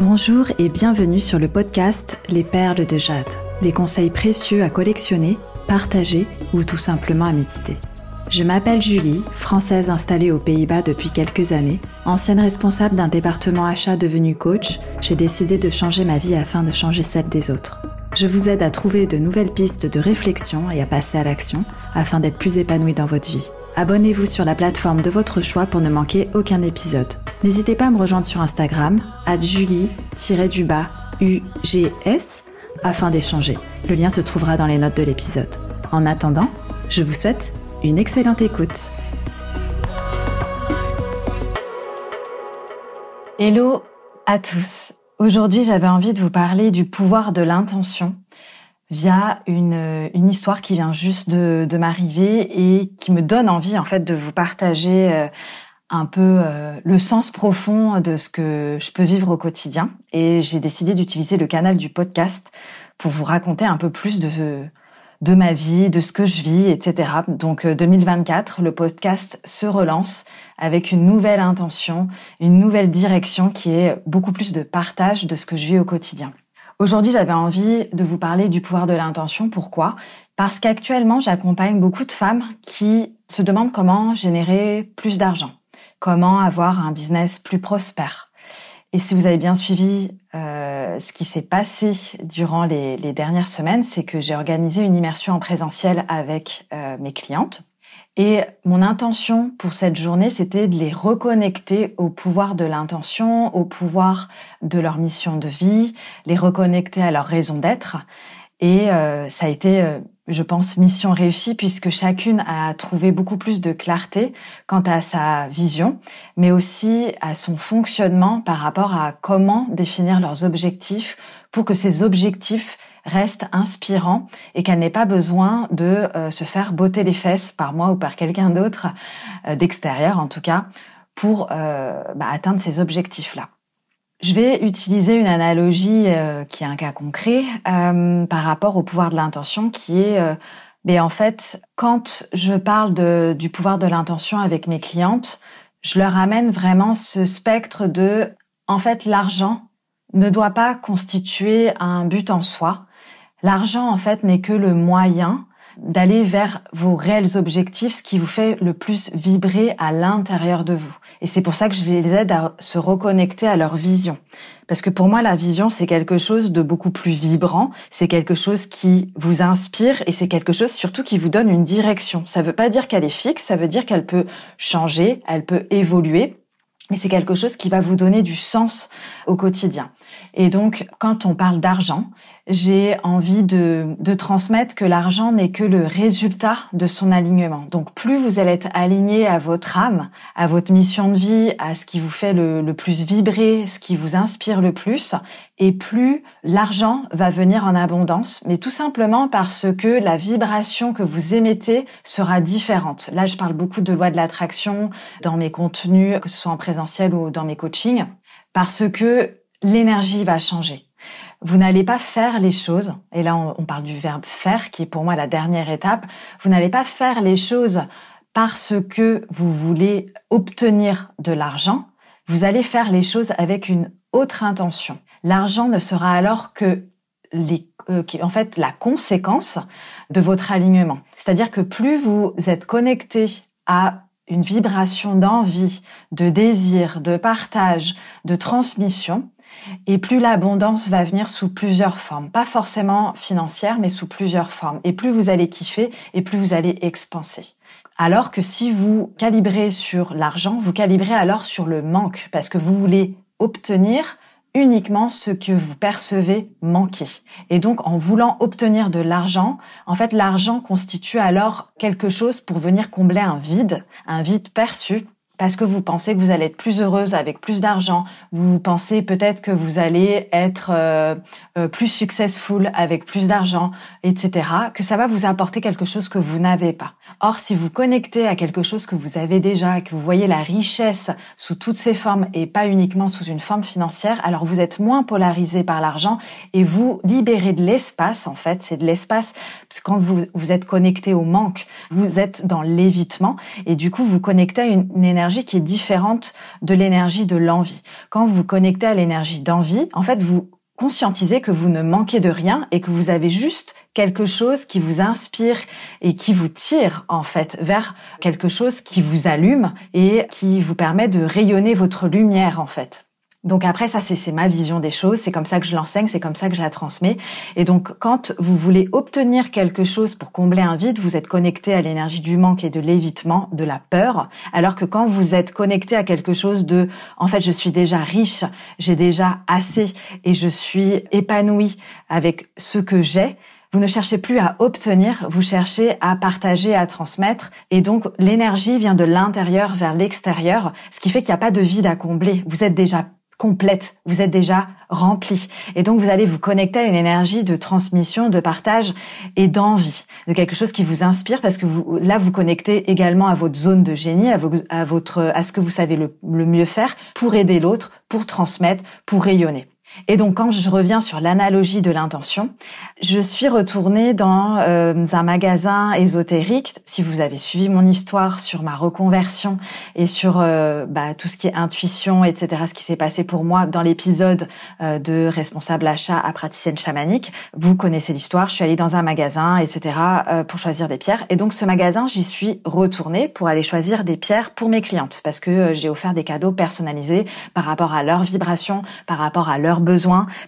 Bonjour et bienvenue sur le podcast Les Perles de Jade. Des conseils précieux à collectionner, partager ou tout simplement à méditer. Je m'appelle Julie, française installée aux Pays-Bas depuis quelques années. Ancienne responsable d'un département achat devenu coach, j'ai décidé de changer ma vie afin de changer celle des autres. Je vous aide à trouver de nouvelles pistes de réflexion et à passer à l'action afin d'être plus épanoui dans votre vie. Abonnez-vous sur la plateforme de votre choix pour ne manquer aucun épisode. N'hésitez pas à me rejoindre sur Instagram, à julie-du-bas UGS, afin d'échanger. Le lien se trouvera dans les notes de l'épisode. En attendant, je vous souhaite une excellente écoute. Hello à tous. Aujourd'hui, j'avais envie de vous parler du pouvoir de l'intention via une, une histoire qui vient juste de, de m'arriver et qui me donne envie en fait de vous partager euh, un peu euh, le sens profond de ce que je peux vivre au quotidien. Et j'ai décidé d'utiliser le canal du podcast pour vous raconter un peu plus de, de ma vie, de ce que je vis, etc. Donc 2024, euh, le podcast se relance avec une nouvelle intention, une nouvelle direction qui est beaucoup plus de partage de ce que je vis au quotidien. Aujourd'hui, j'avais envie de vous parler du pouvoir de l'intention. Pourquoi? Parce qu'actuellement, j'accompagne beaucoup de femmes qui se demandent comment générer plus d'argent, comment avoir un business plus prospère. Et si vous avez bien suivi euh, ce qui s'est passé durant les, dernières semaines, c'est que j'ai organisé une immersion en présentiel avec euh, mes clientes. Et mon intention pour cette journée, c'était de les reconnecter au pouvoir de l'intention, au pouvoir de leur mission de vie, les reconnecter à leur raison d'être. Et euh, ça a été, euh, je pense, mission réussie puisque chacune a trouvé beaucoup plus de clarté quant à sa vision, mais aussi à son fonctionnement par rapport à comment définir leurs objectifs pour que ces objectifs reste inspirant et qu'elle n'ait pas besoin de euh, se faire botter les fesses par moi ou par quelqu'un d'autre, euh, d'extérieur en tout cas, pour euh, bah, atteindre ces objectifs-là. Je vais utiliser une analogie qui est un cas concret par rapport au pouvoir de l'intention qui est mais en fait, quand je parle du pouvoir de l'intention avec mes clientes, je leur amène vraiment ce spectre de, en fait, l'argent ne doit pas constituer un but en soi. L'argent, en fait, n'est que le moyen d'aller vers vos réels objectifs, ce qui vous fait le plus vibrer à l'intérieur de vous. Et c'est pour ça que je les aide à se reconnecter à leur vision. Parce que pour moi, la vision, c'est quelque chose de beaucoup plus vibrant, c'est quelque chose qui vous inspire et c'est quelque chose surtout qui vous donne une direction. Ça ne veut pas dire qu'elle est fixe, ça veut dire qu'elle peut changer, elle peut évoluer mais c'est quelque chose qui va vous donner du sens au quotidien. Et donc, quand on parle d'argent, j'ai envie de, de, transmettre que l'argent n'est que le résultat de son alignement. Donc, plus vous allez être aligné à votre âme, à votre mission de vie, à ce qui vous fait le, le plus vibrer, ce qui vous inspire le plus, et plus l'argent va venir en abondance, mais tout simplement parce que la vibration que vous émettez sera différente. Là, je parle beaucoup de loi de l'attraction dans mes contenus, que ce soit en présentiel ou dans mes coachings, parce que l'énergie va changer. Vous n'allez pas faire les choses, et là on, parle du verbe faire, qui est pour moi la dernière étape, vous n'allez pas faire les choses parce que vous voulez obtenir de l'argent, vous allez faire les choses avec une autre intention. L'argent ne sera alors que les, euh, en fait la conséquence de votre alignement. C'est-à-dire que plus vous êtes connecté à une vibration d'envie, de désir, de partage, de transmission, et plus l'abondance va venir sous plusieurs formes, pas forcément financière, mais sous plusieurs formes. Et plus vous allez kiffer, et plus vous allez expanser. Alors que si vous calibrez sur l'argent, vous calibrez alors sur le manque, parce que vous voulez obtenir uniquement ce que vous percevez manquer. Et donc, en voulant obtenir de l'argent, en fait, l'argent constitue alors quelque chose pour venir combler un vide, un vide perçu parce que vous pensez que vous allez être plus heureuse avec plus d'argent, vous pensez peut-être que vous allez être euh, euh, plus successful avec plus d'argent, etc., que ça va vous apporter quelque chose que vous n'avez pas. Or, si vous connectez à quelque chose que vous avez déjà, que vous voyez la richesse sous toutes ses formes et pas uniquement sous une forme financière, alors vous êtes moins polarisé par l'argent et vous libérez de l'espace, en fait, c'est de l'espace, parce que quand vous, vous êtes connecté au manque, vous êtes dans l'évitement et du coup, vous connectez à une, une énergie qui est différente de l'énergie de l'envie. Quand vous vous connectez à l'énergie d'envie, en fait, vous conscientisez que vous ne manquez de rien et que vous avez juste quelque chose qui vous inspire et qui vous tire en fait vers quelque chose qui vous allume et qui vous permet de rayonner votre lumière en fait. Donc après, ça, c'est ma vision des choses. C'est comme ça que je l'enseigne, c'est comme ça que je la transmets. Et donc, quand vous voulez obtenir quelque chose pour combler un vide, vous êtes connecté à l'énergie du manque et de l'évitement, de la peur. Alors que quand vous êtes connecté à quelque chose de, en fait, je suis déjà riche, j'ai déjà assez et je suis épanoui avec ce que j'ai, vous ne cherchez plus à obtenir, vous cherchez à partager, à transmettre. Et donc, l'énergie vient de l'intérieur vers l'extérieur, ce qui fait qu'il n'y a pas de vide à combler. Vous êtes déjà complète, vous êtes déjà rempli. Et donc vous allez vous connecter à une énergie de transmission, de partage et d'envie, de quelque chose qui vous inspire parce que vous, là vous connectez également à votre zone de génie, à, votre, à ce que vous savez le mieux faire pour aider l'autre, pour transmettre, pour rayonner. Et donc quand je reviens sur l'analogie de l'intention, je suis retournée dans euh, un magasin ésotérique. Si vous avez suivi mon histoire sur ma reconversion et sur euh, bah, tout ce qui est intuition, etc., ce qui s'est passé pour moi dans l'épisode euh, de responsable achat à praticienne chamanique, vous connaissez l'histoire. Je suis allée dans un magasin, etc., pour choisir des pierres. Et donc ce magasin, j'y suis retournée pour aller choisir des pierres pour mes clientes parce que j'ai offert des cadeaux personnalisés par rapport à leur vibration, par rapport à leur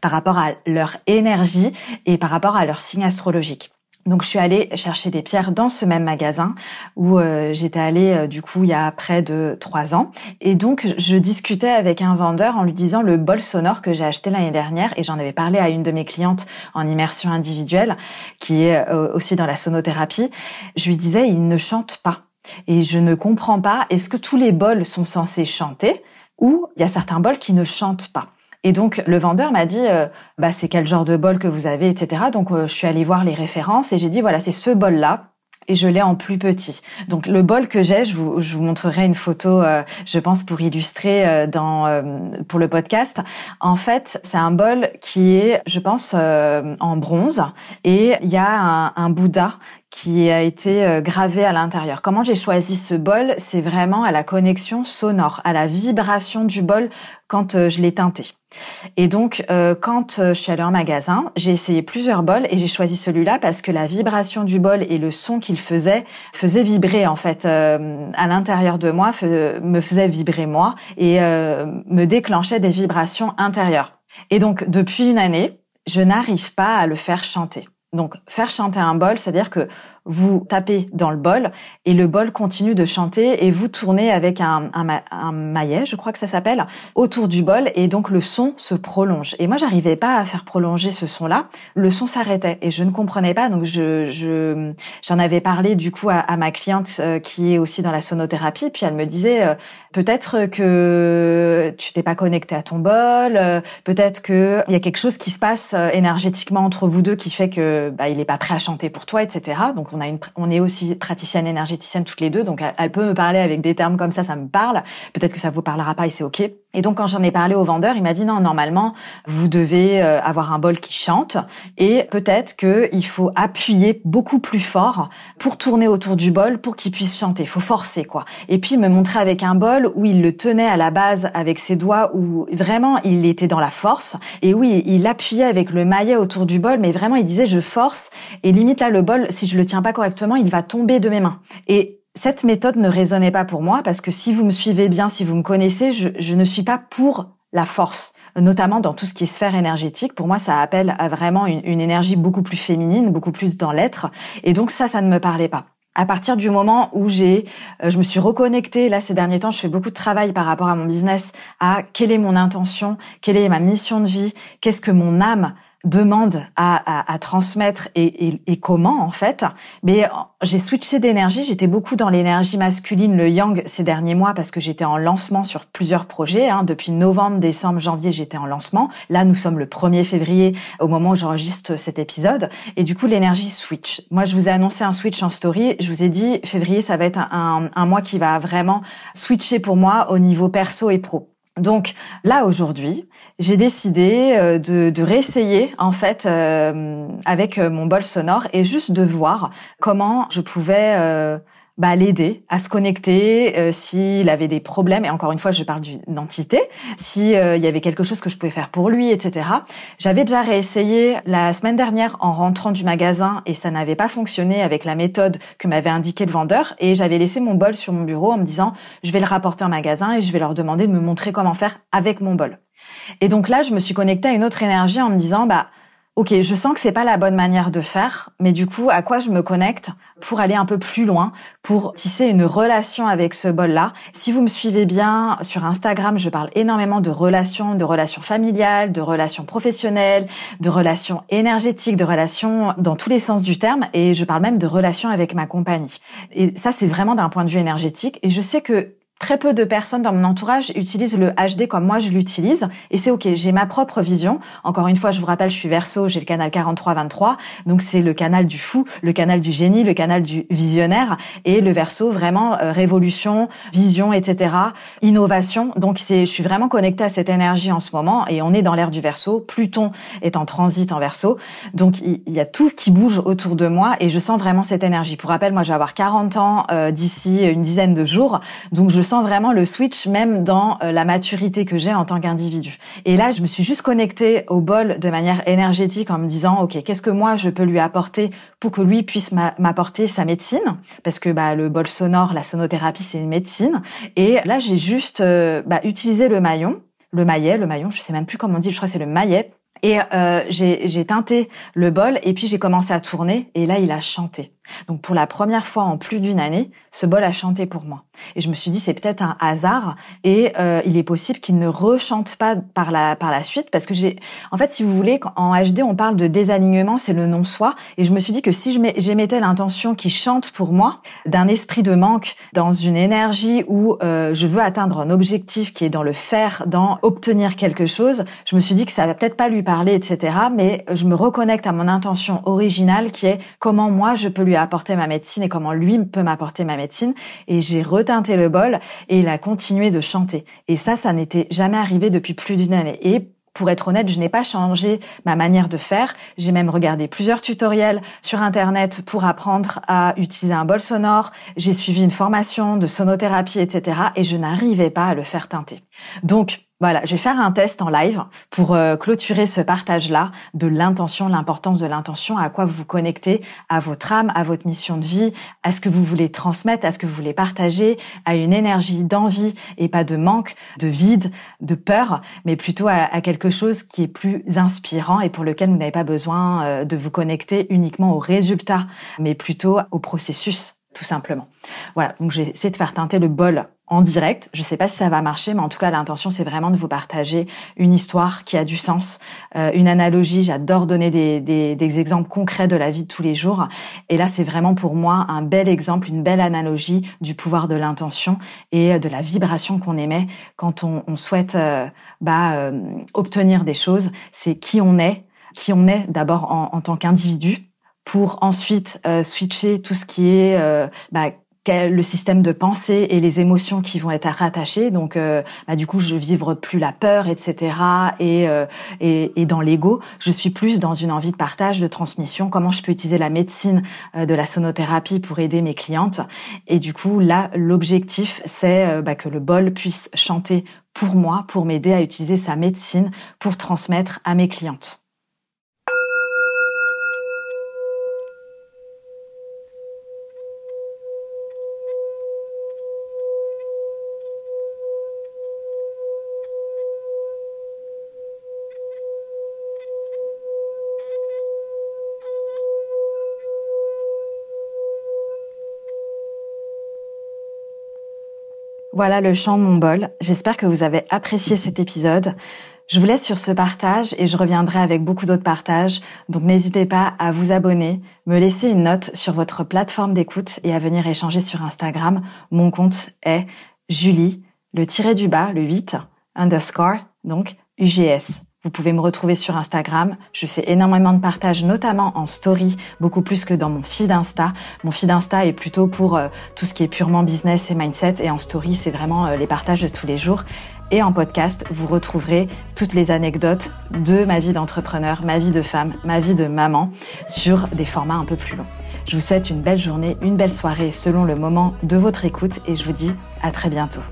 par rapport à leur énergie et par rapport à leur signe astrologique. Donc je suis allée chercher des pierres dans ce même magasin où euh, j'étais allée euh, du coup il y a près de trois ans. Et donc je discutais avec un vendeur en lui disant le bol sonore que j'ai acheté l'année dernière et j'en avais parlé à une de mes clientes en immersion individuelle qui est euh, aussi dans la sonothérapie. Je lui disais il ne chante pas. Et je ne comprends pas, est-ce que tous les bols sont censés chanter ou il y a certains bols qui ne chantent pas? Et donc le vendeur m'a dit, euh, bah c'est quel genre de bol que vous avez, etc. Donc euh, je suis allée voir les références et j'ai dit voilà c'est ce bol là et je l'ai en plus petit. Donc le bol que j'ai, je vous, je vous montrerai une photo, euh, je pense pour illustrer dans pour le podcast. En fait, c'est un bol qui est, je pense, en bronze et il y a un, un Bouddha qui a été gravé à l'intérieur. Comment j'ai choisi ce bol? C'est vraiment à la connexion sonore, à la vibration du bol quand je l'ai teinté. Et donc, euh, quand euh, je suis allée en magasin, j'ai essayé plusieurs bols et j'ai choisi celui-là parce que la vibration du bol et le son qu'il faisait faisait vibrer en fait euh, à l'intérieur de moi, me faisait vibrer moi et me déclenchait des vibrations intérieures. Et donc, depuis une année, je n'arrive pas à le faire chanter. Donc, faire chanter un bol, c'est-à-dire que vous tapez dans le bol et le bol continue de chanter et vous tournez avec un, un, maillet, je crois que ça s'appelle, autour du bol et donc le son se prolonge. Et moi, j'arrivais pas à faire prolonger ce son-là. Le son s'arrêtait et je ne comprenais pas. Donc je je j'en avais parlé du coup à, ma cliente euh, qui est aussi dans la sonothérapie. Puis elle me disait euh, peut-être que tu t'es pas connecté à ton bol, euh, peut-être que il y a quelque chose qui se passe énergétiquement entre vous deux qui fait que bah, il est pas prêt à chanter pour toi, etc. Donc on a une, on est aussi praticienne énergéticienne toutes les deux, donc elle, peut me parler avec des termes comme ça, ça me parle. Peut-être que ça vous parlera pas et c'est ok. Et donc quand j'en ai parlé au vendeur, il m'a dit non, normalement vous devez euh, avoir un bol qui chante et peut-être que il faut appuyer beaucoup plus fort pour tourner autour du bol pour qu'il puisse chanter. Il faut forcer quoi. Et puis me montrer avec un bol où il le tenait à la base avec ses doigts où vraiment il était dans la force et oui il appuyait avec le maillet autour du bol, mais vraiment il disait je force et limite là le bol si je le tiens pas correctement il va tomber de mes mains. Et cette méthode ne résonnait pas pour moi parce que si vous me suivez bien, si vous me connaissez, je, ne suis pas pour la force notamment dans tout ce qui est sphère énergétique. Pour moi, ça appelle à vraiment une, énergie beaucoup plus féminine, beaucoup plus dans l'être. Et donc ça, ça ne me parlait pas. À partir du moment où j'ai, euh, je me suis reconnectée, là ces derniers temps, je fais beaucoup de travail par rapport à mon business, à quelle est mon intention, quelle est ma mission de vie, qu'est-ce que mon âme demande à, à, transmettre et, et, et, comment en fait. Mais j'ai switché d'énergie. J'étais beaucoup dans l'énergie masculine, le yang ces derniers mois parce que j'étais en lancement sur plusieurs projets. Hein. Depuis novembre, décembre, janvier, j'étais en lancement. Là, nous sommes le 1er février au moment où j'enregistre cet épisode. Et du coup, l'énergie switch. Moi, je vous ai annoncé un switch en story. Je vous ai dit, février, ça va être un, un mois qui va vraiment switcher pour moi au niveau perso et pro. Donc là aujourd'hui, j'ai décidé euh, de, de, réessayer en fait euh, avec euh, mon bol sonore et juste de voir comment je pouvais bah, l'aider à se connecter euh, s'il avait des problèmes. Et encore une fois je parle d'une entité. Si euh, il y avait quelque chose que je pouvais faire pour lui etc j'avais déjà réessayé la semaine dernière en rentrant du magasin et ça n'avait pas fonctionné avec la méthode que m'avait indiqué le vendeur. Et j'avais laissé mon bol sur mon bureau en me disant je vais le rapporter en magasin et je vais leur demander de me montrer comment faire avec mon bol. Et donc là je me suis connectée à une autre énergie en me disant bah ok, je sens que c'est pas la bonne manière de faire, mais du coup, à quoi je me connecte pour aller un peu plus loin, pour tisser une relation avec ce bol-là? Si vous me suivez bien sur Instagram, je parle énormément de relations, de relations familiales, de relations professionnelles, de relations énergétiques, de relations dans tous les sens du terme, et je parle même de relations avec ma compagnie. Et ça, c'est vraiment d'un point de vue énergétique. Et je sais que Très peu de personnes dans mon entourage utilisent le HD comme moi je l'utilise et c'est ok. J'ai ma propre vision. Encore une fois, je vous rappelle, je suis Verseau, j'ai le canal 43-23, donc c'est le canal du fou, le canal du génie, le canal du visionnaire et le Verseau vraiment euh, révolution, vision, etc. Innovation. Donc c'est, je suis vraiment connectée à cette énergie en ce moment et on est dans l'ère du Verseau. Pluton est en transit en Verseau, donc il, y a tout qui bouge autour de moi et je sens vraiment cette énergie. Pour rappel, moi je vais avoir 40 ans euh, d'ici une dizaine de jours, donc je sens vraiment le switch même dans euh, la maturité que j'ai en tant qu'individu. Et là, je me suis juste connectée au bol de manière énergétique en me disant, OK, qu'est-ce que moi je peux lui apporter pour que lui puisse m'apporter sa médecine? Parce que bah, le bol sonore, la sonothérapie, c'est une médecine. Et là, j'ai juste euh, bah, utilisé le maillon, le maillet, le maillon, je sais même plus comment on dit, je crois que c'est le maillet. Et euh, j'ai teinté le bol et puis j'ai commencé à tourner et là il a chanté. Donc pour la première fois en plus d'une année, ce bol a chanté pour moi. Et je me suis dit c'est peut-être un hasard et euh, il est possible qu'il ne rechante pas par la par la suite parce que j'ai en fait si vous voulez en HD on parle de désalignement, c'est le non soi et je me suis dit que si j'émettais l'intention qui chante pour moi d'un esprit de manque dans une énergie où euh, je veux atteindre un objectif qui est dans le faire, dans obtenir quelque chose, je me suis dit que ça va peut-être pas lui parler etc. Mais je me reconnecte à mon intention originale qui est comment moi je peux lui apporter ma médecine et comment lui peut m'apporter ma médecine. Et j'ai reteinté le bol et il a continué de chanter. Et ça, ça n'était jamais arrivé depuis plus d'une année. Et pour être honnête, je n'ai pas changé ma manière de faire. J'ai même regardé plusieurs tutoriels sur Internet pour apprendre à utiliser un bol sonore. J'ai suivi une formation de sonothérapie, etc. Et je n'arrivais pas à le faire teinter. Donc, voilà, je vais faire un test en live pour euh, clôturer ce partage-là de l'intention, l'importance de l'intention, à quoi vous vous connectez, à votre âme, à votre mission de vie, à ce que vous voulez transmettre, à ce que vous voulez partager, à une énergie d'envie et pas de manque, de vide, de peur, mais plutôt à, quelque chose qui est plus inspirant et pour lequel vous n'avez pas besoin euh, de vous connecter uniquement au résultat, mais plutôt au processus, tout simplement. Voilà, donc j'ai essayé de faire teinter le bol en direct. Je sais pas si ça va marcher, mais en tout cas, l'intention, c'est vraiment de vous partager une histoire qui a du sens, euh, une analogie. J'adore donner des, des, des, exemples concrets de la vie de tous les jours. Et là, c'est vraiment pour moi un bel exemple, une belle analogie du pouvoir de l'intention et de la vibration qu'on émet quand on, on souhaite euh, bah, euh, obtenir des choses. C'est qui on est, qui on est d'abord en, en, tant qu'individu pour ensuite switcher tout ce qui est bah, le système de pensée et les émotions qui vont être rattachées. Donc, euh, bah, du coup, je vivre plus la peur, etc. Et, euh, et, et, dans l'ego, je suis plus dans une envie de partage, de transmission. Comment je peux utiliser la médecine euh, de la sonothérapie pour aider mes clientes? Et du coup, là, l'objectif, c'est bah, que le bol puisse chanter pour moi, pour m'aider à utiliser sa médecine pour transmettre à mes clientes. Voilà le chant de mon bol. J'espère que vous avez apprécié cet épisode. Je vous laisse sur ce partage et je reviendrai avec beaucoup d'autres partages. Donc n'hésitez pas à vous abonner, me laisser une note sur votre plateforme d'écoute et à venir échanger sur Instagram. Mon compte est Julie, le tiré du bas, le 8, underscore, donc UGS. Vous pouvez me retrouver sur Instagram. Je fais énormément de partages, notamment en story, beaucoup plus que dans mon feed Insta. Mon feed Insta est plutôt pour euh, tout ce qui est purement business et mindset. Et en story, c'est vraiment euh, les partages de tous les jours. Et en podcast, vous retrouverez toutes les anecdotes de ma vie d'entrepreneur, ma vie de femme, ma vie de maman sur des formats un peu plus longs. Je vous souhaite une belle journée, une belle soirée selon le moment de votre écoute et je vous dis à très bientôt.